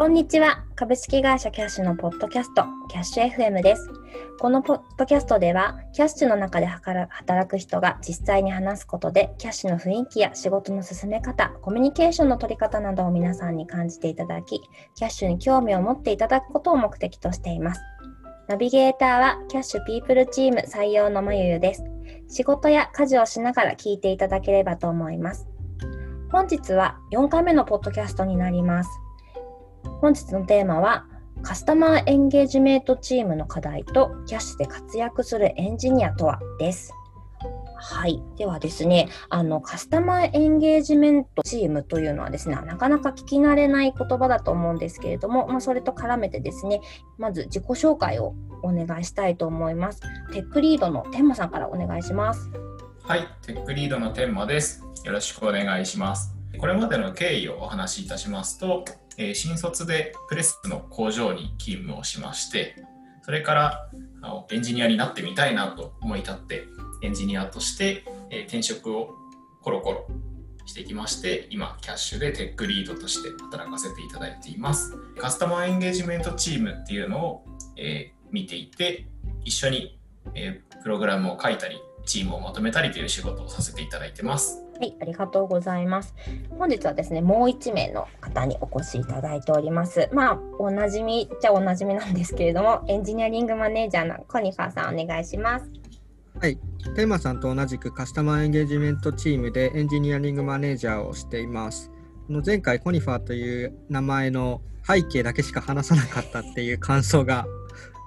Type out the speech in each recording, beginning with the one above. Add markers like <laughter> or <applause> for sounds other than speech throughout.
こんにちは。株式会社キャッシュのポッドキャスト、キャッシュ FM です。このポッドキャストでは、キャッシュの中で働く人が実際に話すことで、キャッシュの雰囲気や仕事の進め方、コミュニケーションの取り方などを皆さんに感じていただき、キャッシュに興味を持っていただくことを目的としています。ナビゲーターはキャッシュピープルチーム採用のまゆゆです。仕事や家事をしながら聞いていただければと思います。本日は4回目のポッドキャストになります。本日のテーマはカスタマーエンゲージメントチームの課題とキャッシュで活躍するエンジニアとはです。はい。ではですね、あの、カスタマーエンゲージメントチームというのはですね、なかなか聞き慣れない言葉だと思うんですけれども、まあ、それと絡めてですね、まず自己紹介をお願いしたいと思います。テックリードの天馬さんからお願いします。はい。テックリードの天馬です。よろしくお願いします。これまでの経緯をお話しいたしますと、えー、新卒でプレスの工場に勤務をしましてそれからあのエンジニアになってみたいなと思い立ってエンジニアとして、えー、転職をコロコロしてきまして今キャッシュでテックリードとして働かせていただいています。カスタマーエンゲージメントチームっていうのを、えー、見ていて一緒に、え、プログラムを書いたりチームをまとめたりという仕事をさせていただいてますはい、ありがとうございます。本日はですね、もう1名の方にお越しいただいております。まあ、おなじみじゃおなじみなんですけれども、エンジニアリングマネージャーのコニファーさん、お願いします。はい、テーマさんと同じくカスタマーエンゲージメントチームでエンジニアリングマネージャーをしています。この前回コニファーという名前の背景だけしか話さなかったっていう感想が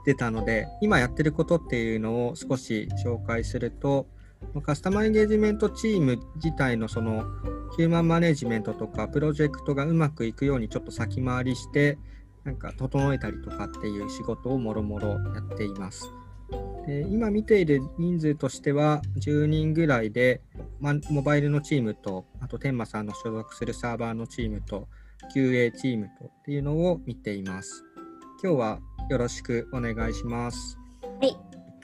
出たので、今やってることっていうのを少し紹介すると、カスタマーエンゲージメントチーム自体のそのヒューマンマネジメントとかプロジェクトがうまくいくようにちょっと先回りしてなんか整えたりとかっていう仕事をもろもろやっています。で今見ている人数としては10人ぐらいで、ま、モバイルのチームとあと天馬さんの所属するサーバーのチームと QA チームとっていうのを見ています。今日はよろしくお願いします。はい、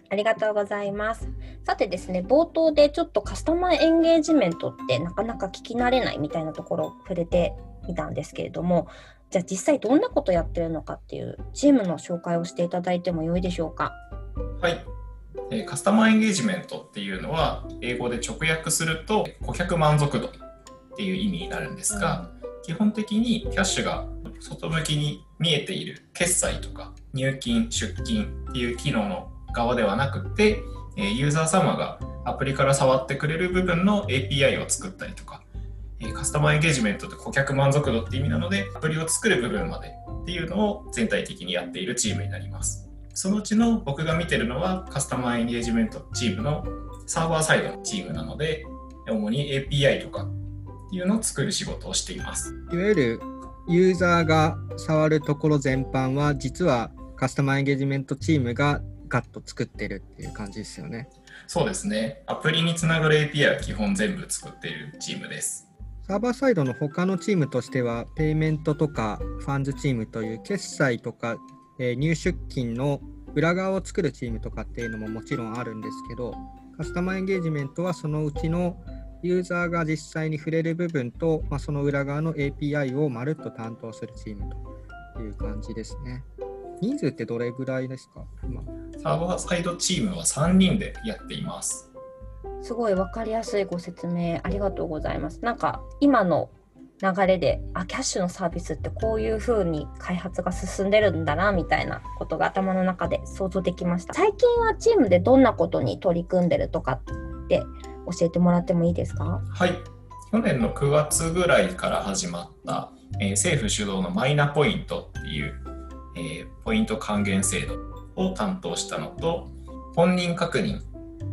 ありがとうございます。さてですね、冒頭でちょっとカスタマーエンゲージメントってなかなか聞き慣れないみたいなところを触れてみたんですけれども、じゃあ実際どんなことやってるのかっていうチームの紹介をしていただいてもよいでしょうか？はい。えー、カスタマーエンゲージメントっていうのは英語で直訳すると顧客満足度っていう意味になるんですが、うん、基本的にキャッシュが外向きに見えている決済とか入金出金っていう機能の側ではなくて、ユーザー様がアプリから触ってくれる部分の API を作ったりとか、カスタマーエンゲージメントって顧客満足度って意味なので、アプリを作る部分までっていうのを全体的にやっているチームになります。そのうちの僕が見てるのはカスタマーエンゲージメントチームのサーバーサイドのチームなので、主に API とかっていうのを作る仕事をしています。いわゆるユーザーが触るところ全般は実はカスタマーエンゲージメントチームがガッと作ってるっていう感じですよね。そうですね。アプリにつながる API は基本全部作っているチームです。サーバーサイドの他のチームとしては、ペイメントとかファンズチームという決済とか、えー、入出金の裏側を作るチームとかっていうのももちろんあるんですけど、カスタマーエンゲージメントはそのうちのユーザーが実際に触れる部分と、まあ、その裏側の API をまるっと担当するチームという感じですね。人数ってどれぐらいですか？今サーバーサイドチームは3人でやっています。すごい分かりやすいご説明ありがとうございます。なんか今の流れであキャッシュのサービスってこういう風に開発が進んでるんだなみたいなことが頭の中で想像できました最近はチームでどんなことに取り組んでるとかって教えてもらってもいいですか？はい。去年の9月ぐらいから始まった、えー、政府主導のマイナポイントっていうえー、ポイント還元制度を担当したのと本人確認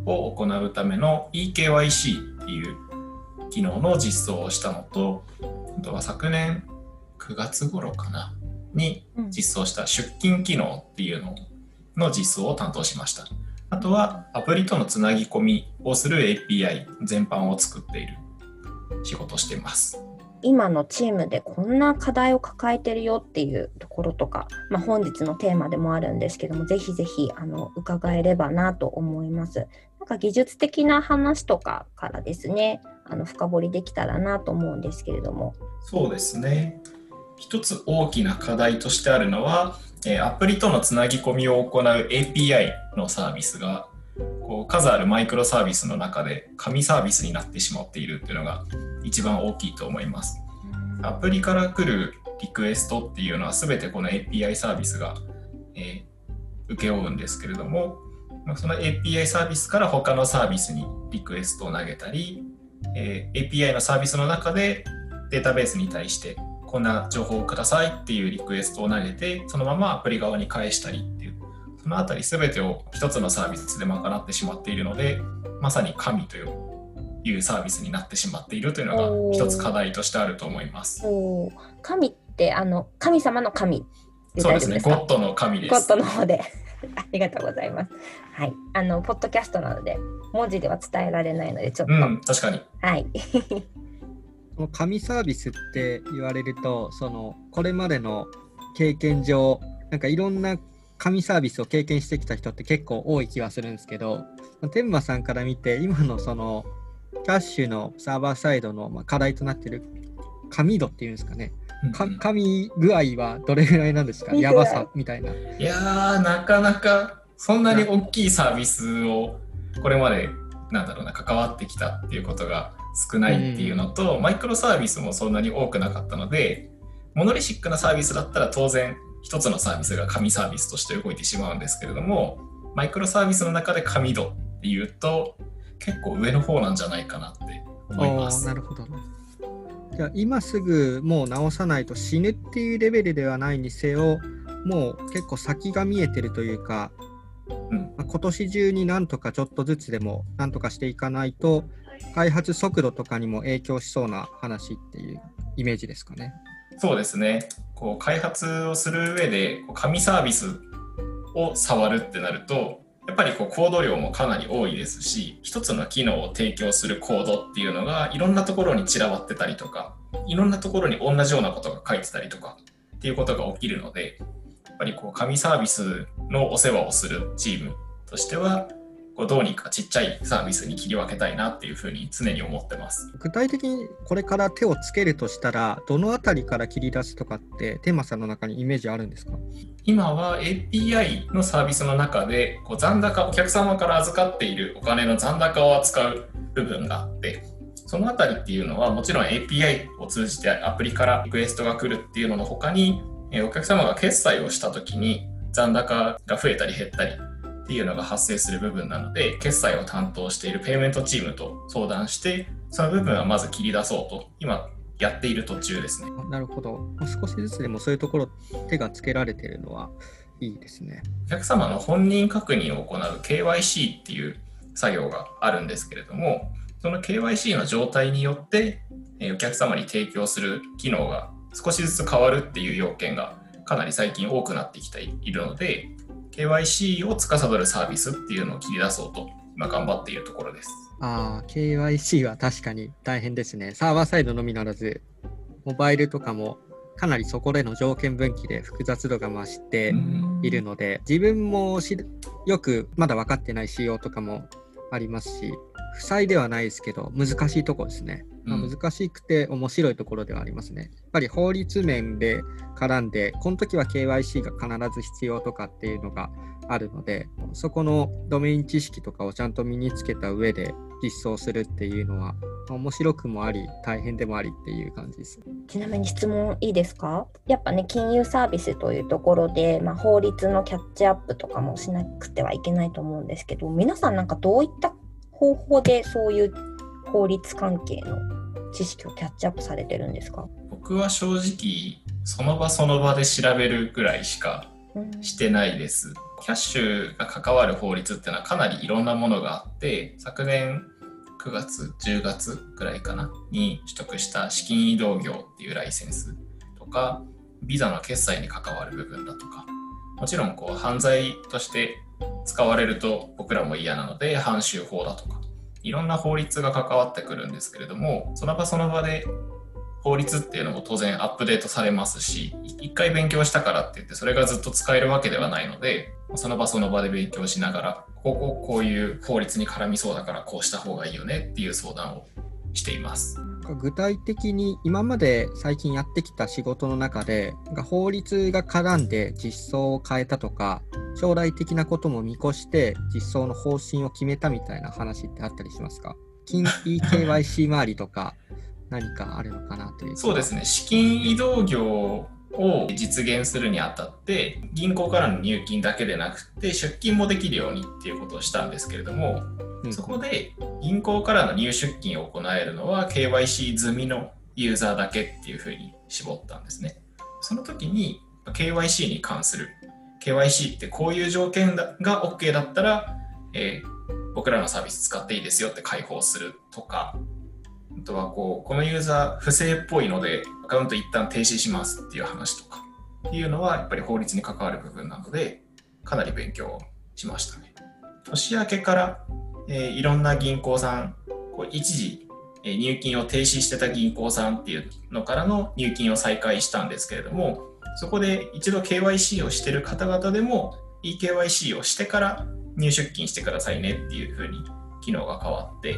を行うための eKYC っていう機能の実装をしたのとあとは昨年9月頃かなに実装した出勤機能っていうのの実装を担当しましたあとはアプリとのつなぎ込みをする API 全般を作っている仕事をしています今のチームでこんな課題を抱えてるよっていうところとか、まあ、本日のテーマでもあるんですけどもぜひぜひあの伺えればなと思います。なんか技術的な話とかからですねあの深掘りできたらなと思うんですけれども。そうですね一つ大きな課題としてあるのは、えアプリとのつなぎ込みを行う API のサービスがこう数あるマイクロサービスの中で紙サービスになってしまっているっていうのが一番大きいと思います。アプリから来るリクエストっていうのは全てこの API サービスが、えー、請け負うんですけれどもその API サービスから他のサービスにリクエストを投げたり、えー、API のサービスの中でデータベースに対してこんな情報をくださいっていうリクエストを投げてそのままアプリ側に返したりっていうそのあたり全てを一つのサービスで賄ってしまっているのでまさに神といういうサービスになってしまっているというのが一つ課題としてあると思います。神ってあの神様の神そうですね、ゴッドの神です。ゴッドの方で <laughs> ありがとうございます。はい、あのポッドキャストなので文字では伝えられないのでちょっと、うん、確かに。はい。この紙サービスって言われるとそのこれまでの経験上なんかいろんな紙サービスを経験してきた人って結構多い気がするんですけど天馬さんから見て今のそのキャッシュのサーバーサイドの課題となっている紙度っていうんですかね。か紙具合はどれぐらいなんですか？やばさみたいな。いやーなかなかそんなに大きいサービスをこれまでなんだろうな関わってきたっていうことが少ないっていうのと、うん、マイクロサービスもそんなに多くなかったのでモノリシックなサービスだったら当然一つのサービスが紙サービスとして動いてしまうんですけれどもマイクロサービスの中で紙度っていうと結構上の方なんじゃないかなって思います。なるほど、ね、じゃあ今すぐもう直さないと死ぬっていうレベルではないにせよもう結構先が見えてるというか、うん。まあ、今年中になんとかちょっとずつでもなんとかしていかないと開発速度とかにも影響しそうな話っていうイメージですかね。そうですね。こう開発をする上で紙サービスを触るってなるとやっぱりこうコード量もかなり多いですし一つの機能を提供するコードっていうのがいろんなところに散らばってたりとかいろんなところに同じようなことが書いてたりとかっていうことが起きるのでやっぱりこう紙サービスのお世話をするチームとしてはこうどうにかちっちゃいサービスに切り分けたいなっていうふうに常に思ってます。具体的にこれから手をつけるとしたらどのあたりから切り出すとかってテーマさんの中にイメージあるんですか？今は API のサービスの中でこう残高お客様から預かっているお金の残高を扱う部分があってそのあたりっていうのはもちろん API を通じてアプリからリクエストが来るっていうのの他にお客様が決済をした時に残高が増えたり減ったりっていうのが発生する部分なので、決済を担当しているペイメントチームと相談して、その部分はまず切り出そうと、今、やっている途中ですね。なるほど。少しずつでもそういうところ、手がつけられているのはいいですね。お客様の本人確認を行う KYC っていう作業があるんですけれども、その KYC の状態によって、えお客様に提供する機能が少しずつ変わるっていう要件がかなり最近多くなってきているので、KYC を司るサービスっていうのを切り出そうと今頑張っているところです。ああ、KYC は確かに大変ですね。サーバーサイドのみならず、モバイルとかもかなりそこでの条件分岐で複雑度が増しているので、自分もよくまだ分かってない仕様とかもありますし、負債ではないですけど、難しいところですね。まあ、難しくて面白いところではありますね。やっぱり法律面で絡んで、この時は KYC が必ず必要とかっていうのがあるので、そこのドメイン知識とかをちゃんと身につけた上で実装するっていうのは、面白くもあり、大変でもありっていう感じです。ちなみに質問いいですか？やっぱね、金融サービスというところで、まあ、法律のキャッチアップとかもしなくてはいけないと思うんですけど、皆さんなんかどういった方法でそういう法律関係の知識をキャッチアップされてるんですか？僕は正直その場その場で調べるぐらいしかしてないです。うん、キャッシュが関わる法律っていうのはかなりいろんなものがあって昨年9月10月ぐらいかなに取得した資金移動業っていうライセンスとかビザの決済に関わる部分だとかもちろんこう犯罪として使われると僕らも嫌なので反州法だとかいろんな法律が関わってくるんですけれどもその場その場で法律っていうのも当然アップデートされますし一回勉強したからって言ってそれがずっと使えるわけではないのでその場その場で勉強しながらこここういう法律に絡みそうだからこうした方がいいよねっていう相談をしています。具体的に今まで最近やってきた仕事の中でが法律が絡んで実装を変えたとか将来的なことも見越して実装の方針を決めたみたいな話ってあったりしますか？金 EKYC 周りとか何かあるのかなというそうですね、資金移動業を実現するにあたって、銀行からの入金だけでなくて、出金もできるようにっていうことをしたんですけれども、うんそこで銀行からの入出金を行えるのは KYC 済みのユーザーだけっていうふうに絞ったんですね。その時に KYC に関する KYC ってこういう条件が OK だったら、えー僕らのサービス使っていいですよって開放するとか、あとはこうこのユーザー不正っぽいのでアカウント一旦停止しますっていう話とかっていうのはやっぱり法律に関わる部分なのでかなり勉強しましたね。年明けから、えーいろんな銀行さんこう一時、えー入金を停止してた銀行さんっていうのからの入金を再開したんですけれどもそこで一度 KYC をしてる方々でも eKYC をしてから入出金してくださいねっていうふうに機能が変わって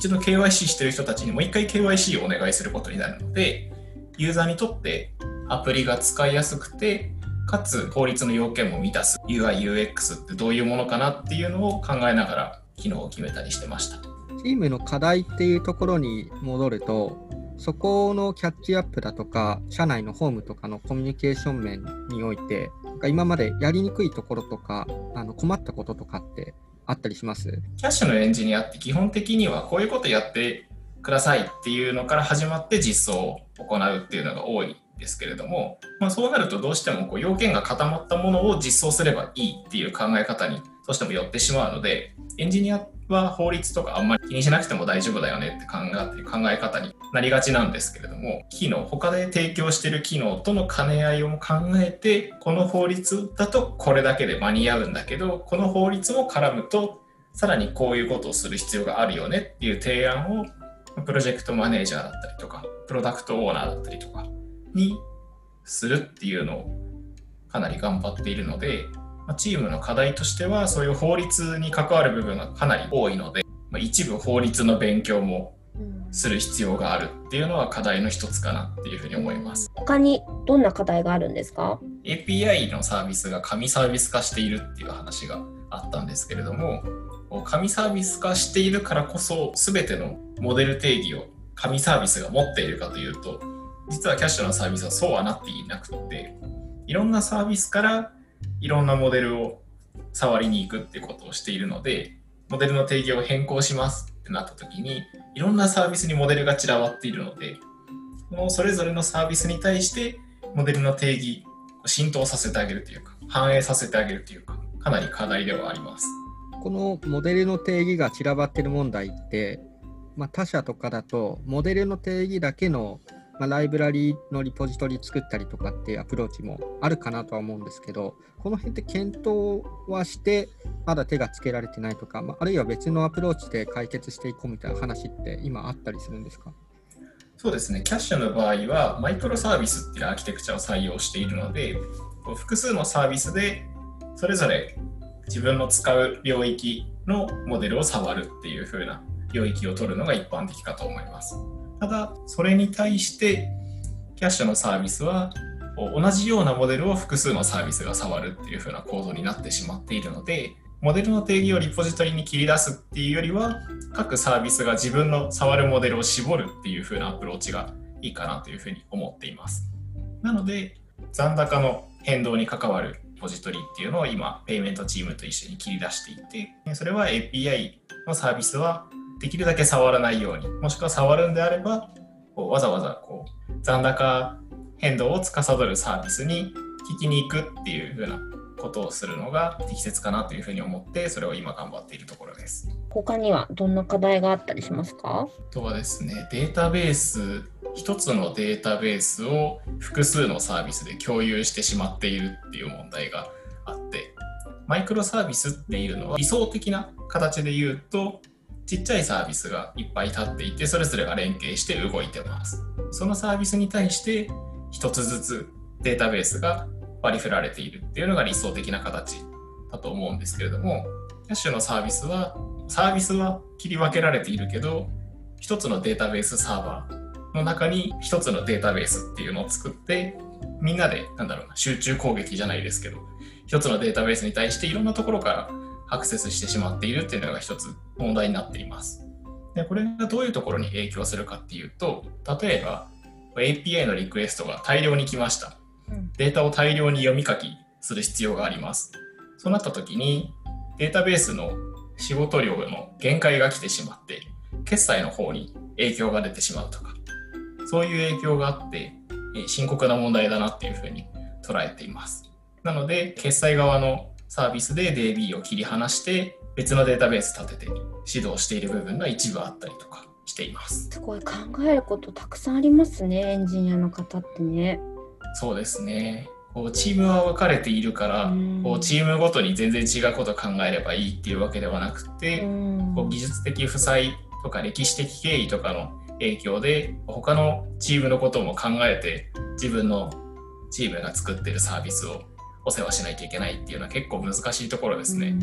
一度 KYC してる人たちにもう一回 KYC をお願いすることになるのでユーザーにとってアプリが使いやすくてかつ法律の要件も満たす UIUX ってどういうものかなっていうのを考えながら機能を決めたりしてました。チームの課題っていうところに戻るとそこのキャッチアップだとか社内のホームとかのコミュニケーション面において今までやりにくいところとかあの困ったこととかってあったりします？キャッシュのエンジニアって基本的にはこういうことやってくださいっていうのから始まって実装を行うっていうのが多いですけれども、まあ、そうなるとどうしてもこう要件が固まったものを実装すればいいっていう考え方にうしても寄ってしまうのでエンジニアは法律とかあんまり気にしなくても大丈夫だよねって考え考え方になりがちなんですけれども機能他で提供してる機能との兼ね合いを考えてこの法律だとこれだけで間に合うんだけどこの法律も絡むとさらにこういうことをする必要があるよねっていう提案をプロジェクトマネージャーだったりとかプロダクトオーナーだったりとかにするっていうのをかなり頑張っているのでチームの課題としてはそういう法律に関わる部分がかなり多いので、まあ一部法律の勉強もする必要があるっていうのは課題の一つかなっていうふうに思います。他にどんな課題があるんですか？API のサービスが紙サービス化しているっていう話があったんですけれども紙サービス化しているからこそ全てのモデル定義を紙サービスが持っているかというと実はキャッシュのサービスはそうはなっていなくっていろんなサービスからいろんなモデルを触りに行くってことをしているのでモデルの定義を変更しますってなった時にいろんなサービスにモデルが散らばっているのでそのそれぞれのサービスに対してモデルの定義を浸透させてあげるというか反映させてあげるというかかなり課題ではあります。このモデルの定義が散らばってる問題って、まあ、他社とかだとモデルの定義だけの、まあ、ライブラリのリポジトリ作ったりとかっていうアプローチもあるかなとは思うんですけどこの辺って検討はしてまだ手がつけられてないとか、まあ、あるいは別のアプローチで解決していこうみたいな話って今あったりするんですか？そうですね、キャッシュの場合はマイクロサービスっていうアーキテクチャを採用しているので、複数のサービスでそれぞれ自分の使う領域のモデルを触るっていう風な領域を取るのが一般的かと思います。ただ、それに対してキャッシュのサービスは同じようなモデルを複数のサービスが触るっていう風な構造になってしまっているので、モデルの定義をリポジトリに切り出すっていうよりは、各サービスが自分の触るモデルを絞るっていう風なアプローチがいいかなというふうに思っています。なので、残高の変動に関わるリポジトリっていうのを今、ペイメントチームと一緒に切り出していて、それは API のサービスはできるだけ触らないように、もしくは触るんであれば、こうわざわざこう残高変動を司るサービスに聞きに行くっていう風なことをするのが適切かなというふうに思って、それを今頑張っているところです。他にはどんな課題があったりしますか？あとはですね、データベース、一つのデータベースを複数のサービスで共有してしまっているっていう問題があって、マイクロサービスっていうのは理想的な形で言うと、ちっちゃいサービスがいっぱい立っていて、それぞれが連携して動いてます。そのサービスに対して一つずつデータベースが割り振られているっていうのが理想的な形だと思うんですけれども、キャッシュのサービスは、サービスは切り分けられているけど、一つのデータベースサーバーの中に一つのデータベースっていうのを作ってみんなでなんだろうな集中攻撃じゃないですけど一つのデータベースに対していろんなところからアクセスしてしまっているっていうのが一つ問題になっています。でこれがどういうところに影響するかっていうと例えば API のリクエストが大量に来ました。データを大量に読み書きする必要があります。そうなった時にデータベースの仕事量の限界が来てしまって、決済の方に影響が出てしまうとか、そういう影響があって、深刻な問題だなっていうふうに捉えています。なので、決済側のサービスで DB を切り離して、別のデータベース立てて指導している部分が一部あったりとかしています。すごい考えることたくさんありますね、エンジニアの方ってね。そうですね。こうチームは分かれているから、こうチームごとに全然違うことを考えればいいっていうわけではなくて、こう技術的負債とか歴史的経緯とかの影響で他のチームのことも考えて自分のチームが作ってるサービスをお世話しないといけないっていうのは結構難しいところですね。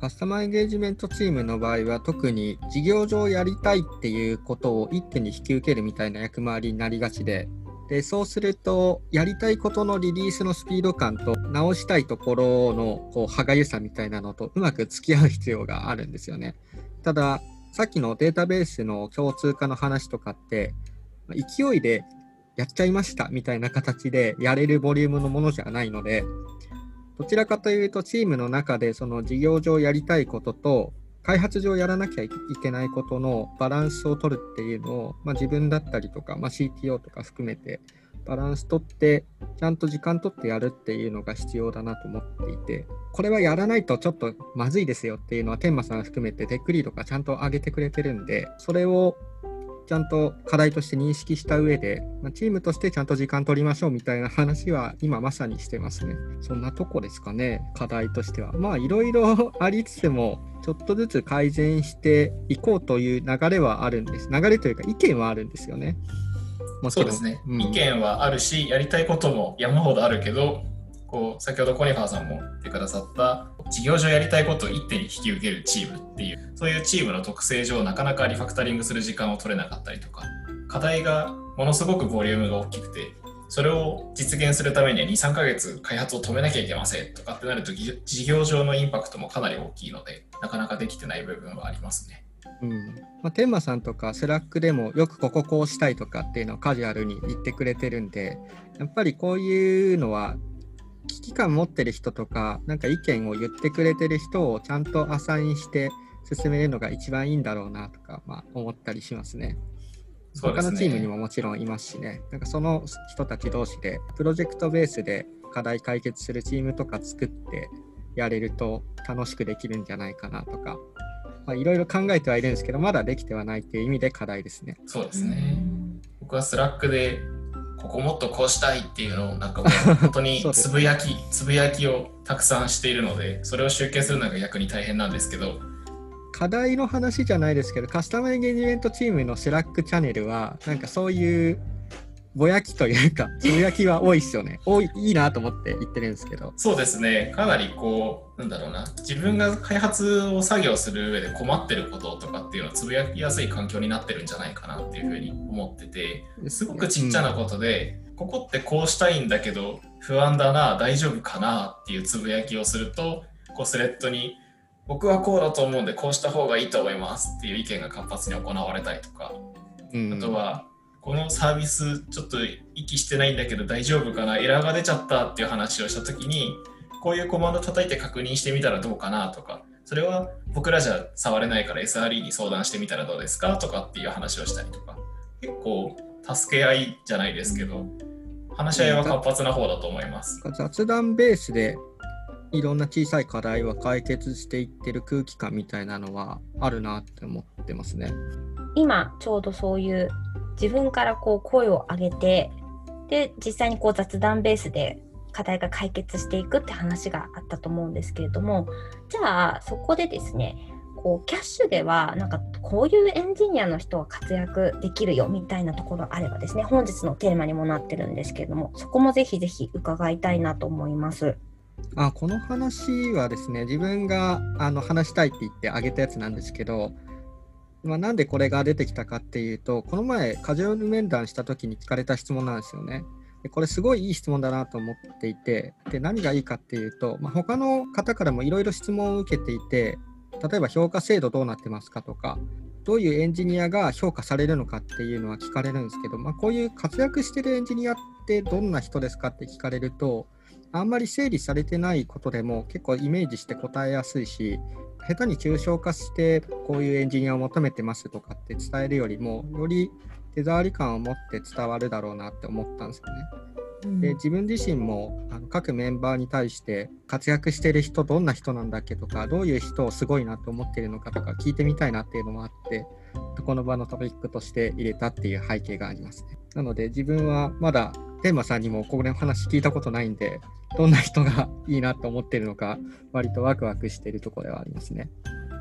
カスタマーエンゲージメントチームの場合は特に事業上やりたいっていうことを一手に引き受けるみたいな役回りになりがちででそうするとやりたいことのリリースのスピード感と直したいところのこう歯がゆさみたいなのとうまく付き合う必要があるんですよね。たださっきのデータベースの共通化の話とかって勢いでやっちゃいましたみたいな形でやれるボリュームのものじゃないのでどちらかというとチームの中でその事業上やりたいことと開発上やらなきゃいけないことのバランスを取るっていうのを、まあ、自分だったりとか、まあ、CTO とか含めてバランス取ってちゃんと時間取ってやるっていうのが必要だなと思っていてこれはやらないとちょっとまずいですよっていうのは天馬さん含めてテックリードがちゃんと上げてくれてるんでそれをちゃんと課題として認識した上で、まあ、チームとしてちゃんと時間取りましょうみたいな話は今まさにしてますね。そんなとこですかね、課題としては。まあいろいろ <laughs> ありつつも、ちょっとずつ改善していこうという流れはあるんです。流れというか意見はあるんですよね。そうですね、うん、意見はあるし、やりたいことも山ほどあるけど、こう先ほどコニファーさんも言ってくださった事業上やりたいことを一手に引き受けるチームっていうそういうチームの特性上なかなかリファクタリングする時間を取れなかったりとか課題がものすごくボリュームが大きくてそれを実現するためには23ヶ月開発を止めなきゃいけませんとかってなると事業上のインパクトもかなり大きいのでなかなかできてない部分はありますね。うんまあ、天馬さんとか Slack でもよくこここうしたいとかっていうのをカジュアルに言ってくれてるんでやっぱりこういうのは危機感持ってる人とか、なんか意見を言ってくれてる人をちゃんとアサインして進めるのが一番いいんだろうなとか、まあ、思ったりしますね。すね他のチームにももちろんいますしね、なんかその人たち同士で、プロジェクトベースで課題解決するチームとか作ってやれると楽しくできるんじゃないかなとか、いろいろ考えてはいるんですけど、まだできてはないっていう意味で課題ですね。そうですね。僕は Slack でここもっとこうしたいっていうのをなんか <laughs> 本当につぶやきつぶやきをたくさんしているのでそれを集計するのが逆に大変なんですけど。課題の話じゃないですけどカスタマーエンゲージメントチームの Slack チャンネルはなんかそういうぼやきというか、つぶやきは多いっすよね。多い、いいなと思って言ってるんですけど。そうですね。かなりこう、なんだろうな、自分が開発を作業する上で困ってることとかっていうのをつぶやきやすい環境になってるんじゃないかなっていうふうに思ってて、すごくちっちゃなことで、うん、ここってこうしたいんだけど、不安だな、大丈夫かなっていうつぶやきをすると、こうスレッドに、僕はこうだと思うんで、こうした方がいいと思いますっていう意見が活発に行われたりとか、うん、あとは、このサービスちょっと息してないんだけど大丈夫かな？エラーが出ちゃったっていう話をした時にこういうコマンド叩いて確認してみたらどうかなとかそれは僕らじゃ触れないから SRE に相談してみたらどうですか？とかっていう話をしたりとか。結構助け合いじゃないですけど話し合いは活発な方だと思います。雑談ベースでいろんな小さい課題は解決していってる空気感みたいなのはあるなって思ってますね。今ちょうどそういう自分からこう声を上げてで実際にこう雑談ベースで課題が解決していくって話があったと思うんですけれどもじゃあそこでですねこうキャッシュではなんかこういうエンジニアの人は活躍できるよみたいなところあればですね本日のテーマにもなってるんですけれどもそこもぜひぜひ伺いたいなと思います。あこの話はですね自分があの話したいって言ってあげたやつなんですけどまあ、なんでこれが出てきたかっていうと、この前、カジュアル面談した時に聞かれた質問なんですよね。でこれすごいいい質問だなと思っていて、で何がいいかっていうと、まあ、他の方からもいろいろ質問を受けていて、例えば評価制度どうなってますかとか、どういうエンジニアが評価されるのかっていうのは聞かれるんですけど、まあ、こういう活躍してるエンジニアってどんな人ですかって聞かれると、あんまり整理されてないことでも結構イメージして答えやすいし、下手に抽象化してこういうエンジニアを求めてますとかって伝えるよりも、より手触り感を持って伝わるだろうなって思ったんですよね。で自分自身もあの各メンバーに対して活躍してる人どんな人なんだっけとかどういう人をすごいなと思ってるのかとか聞いてみたいなっていうのもあってこの場のトピックとして入れたっていう背景がありますね。なので自分はまだテーマさんにもこれの話聞いたことないんでどんな人がいいなと思ってるのか割とワクワクしてるところではありますね。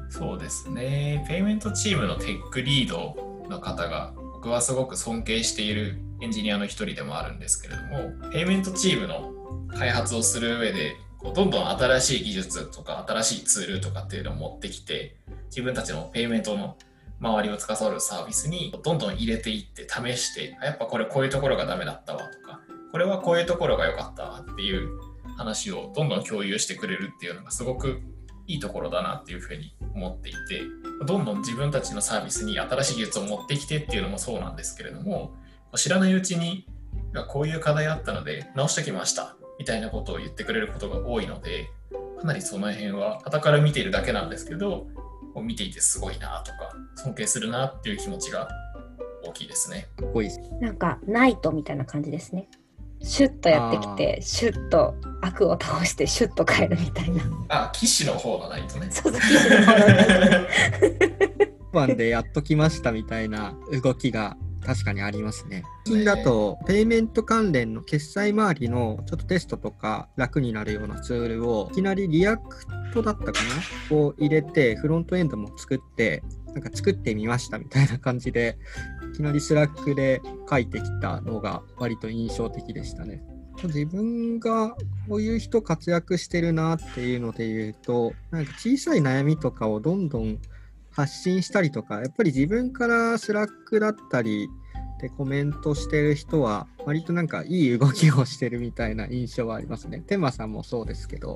そうですね。ペイメントチームのテックリードの方が僕はすごく尊敬しているエンジニアの一人でもあるんですけれども、ペイメントチームの開発をする上で、こうどんどん新しい技術とか新しいツールとかっていうのを持ってきて、自分たちのペイメントの周りを司るサービスにどんどん入れていって試して、やっぱこれこういうところがダメだったわとか、これはこういうところが良かったわっていう話をどんどん共有してくれるっていうのがすごくいいところだなっていうふうに思っていて、どんどん自分たちのサービスに新しい技術を持ってきてっていうのもそうなんですけれども、知らないうちに、こういう課題あったので直してきましたみたいなことを言ってくれることが多いので、かなりその辺は、傍から見ているだけなんですけど、こう見ていてすごいなとか、尊敬するなっていう気持ちが大きいですね。かっこいいです。なんかナイトみたいな感じですね。シュッとやってきて、シュッと悪を倒してシュッと帰るみたいな。あ、騎士の方のナイトね。そうそう、騎士の方の番でやっときましたみたいな動きが確かにありますね。最近だと、ペイメント関連の決済周りのちょっとテストとか楽になるようなツールをいきなり React だったかな？を入れて、フロントエンドも作って、なんか作ってみましたみたいな感じで、いきなり Slack で書いてきたのが割と印象的でしたね。自分がこういう人活躍してるなっていうので言うと、なんか小さい悩みとかをどんどん発信したりとか、やっぱり自分から Slack だったりでコメントしてる人は、割となんかいい動きをしてるみたいな印象はありますね。テンマさんもそうですけど、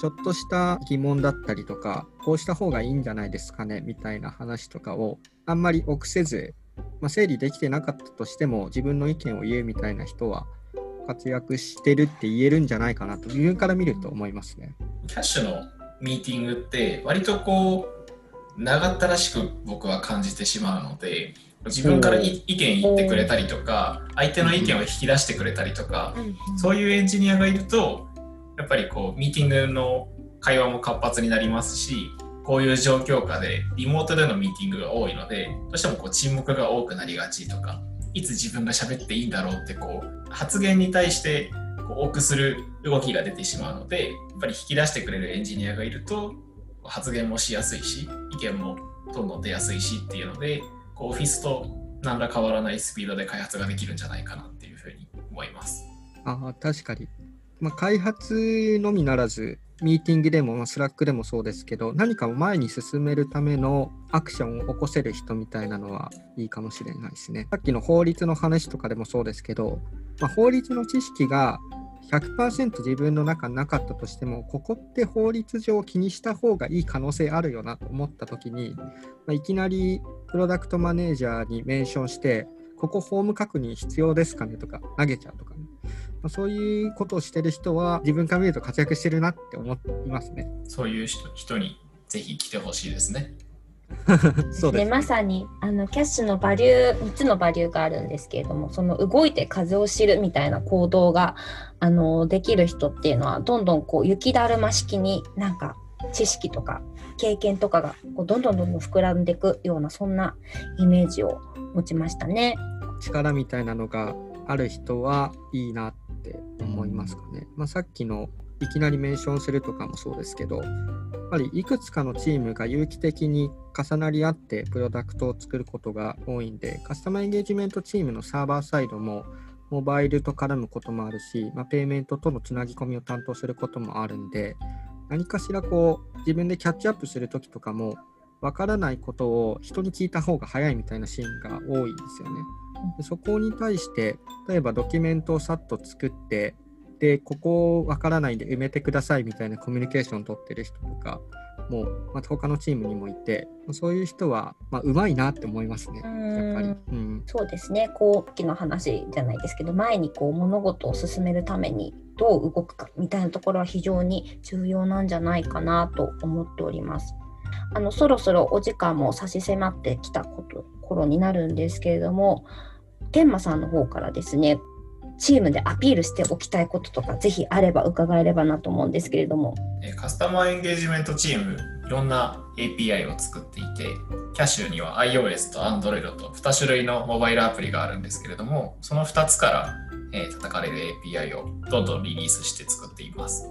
ちょっとした疑問だったりとか、こうした方がいいんじゃないですかねみたいな話とかをあんまり臆せず、まあ、整理できてなかったとしても自分の意見を言うみたいな人は活躍してるって言えるんじゃないかなと自分から見ると思いますね。キャッシュのミーティングって割とこう長ったらしく僕は感じてしまうので自分からい意見言ってくれたりとか相手の意見を引き出してくれたりとかそういうエンジニアがいるとやっぱりこうミーティングの会話も活発になりますしこういう状況下でリモートでのミーティングが多いのでどうしてもこう沈黙が多くなりがちとかいつ自分が喋っていいんだろうってこう発言に対してこう多くする動きが出てしまうのでやっぱり引き出してくれるエンジニアがいると発言もしやすいし意見もどんどん出やすいしっていうのでこうオフィスと何ら変わらないスピードで開発ができるんじゃないかなっていうふうに思います。あ確かに。まあ、開発のみならず、ミーティングでも、まあ、 Slack でもそうですけど、何かを前に進めるためのアクションを起こせる人みたいなのはいいかもしれないですね。さっきの法律の話とかでもそうですけど、まあ、法律の知識が100%自分の中なかったとしても、ここって法律上気にした方がいい可能性あるよなと思ったときに、まあ、いきなりプロダクトマネージャーにメンションして、ここ法務確認必要ですかねとか投げちゃうとかね。まあ、そういうことをしてる人は自分から見ると活躍してるなって思いますね。そういう人人にぜひ来てほしいですね。<laughs> そうです、ね、まさにあのキャッシュのバリュー3つのバリューがあるんですけれどもその動いて風を知るみたいな行動があのできる人っていうのはどんどんこう雪だるま式になんか知識とか経験とかがこうどんどんどんどん膨らんでいくようなそんなイメージを持ちましたね。力みたいなのがある人はいいなって思いますかね。まあ、さっきのいきなりメンションするとかもそうですけど、やっぱりいくつかのチームが有機的に重なり合ってプロダクトを作ることが多いんで、カスタマーエンゲージメントチームのサーバーサイドもモバイルと絡むこともあるし、まあ、ペイメントとのつなぎ込みを担当することもあるんで、何かしらこう自分でキャッチアップするときとかも、わからないことを人に聞いた方が早いみたいなシーンが多いんですよね。でそこに対して例えばドキュメントをさっと作ってでここわからないんで埋めてくださいみたいなコミュニケーションを取ってる人とかもう、まあ、他のチームにもいてそういう人は、まあ、うまいなって思いますねやっぱり。うんそうですねこう昨の話じゃないですけど前にこう物事を進めるためにどう動くかみたいなところは非常に重要なんじゃないかなと思っております。あのそろそろお時間も差し迫ってきたこと頃になるんですけれども天馬さんの方からですねチームでアピールしておきたいこととかぜひあれば伺えればなと思うんですけれども。カスタマーエンゲージメントチームいろんな API を作っていてキャッシュには iOS と Android と2種類のモバイルアプリがあるんですけれどもその2つから、えー叩かれる API をどんどんリリースして作っています。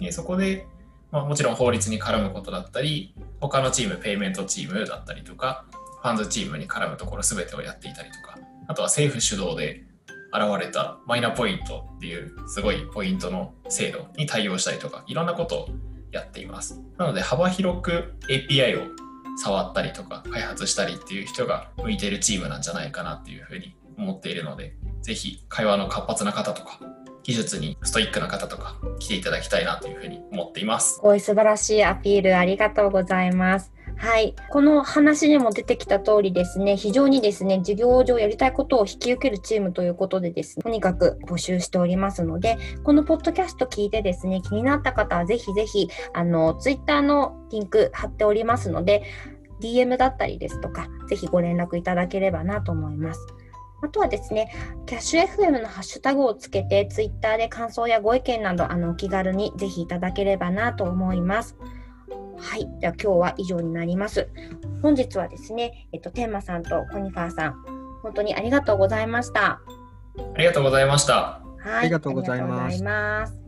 えそこで、まあ、もちろん法律に絡むことだったり他のチームペイメントチームだったりとかファンズチームに絡むところ全てをやっていたりとかあとは政府主導で現れたマイナポイントっていうすごいポイントの制度に対応したりとかいろんなことをやっています。なので幅広く API を触ったりとか開発したりっていう人が向いているチームなんじゃないかなっていうふうに思っているので、ぜひ会話の活発な方とか技術にストイックな方とか来ていただきたいなというふうに思っています。すごい素晴らしいアピールありがとうございます。はい。この話にも出てきた通りですね、非常にですね、事業上やりたいことを引き受けるチームということでですね、とにかく募集しておりますので、このポッドキャスト聞いてですね、気になった方はぜひぜひ、あの、ツイッターのリンク貼っておりますので、DM だったりですとか、ぜひご連絡いただければなと思います。あとはですね、キャッシュ FM のハッシュタグをつけて、ツイッターで感想やご意見など、あの、お気軽にぜひいただければなと思います。はい。では今日は以上になります。本日はですね、えっと、天馬さんとコニファーさん、本当にありがとうございました。ありがとうございました。はい。ありがとうございますありがとうございます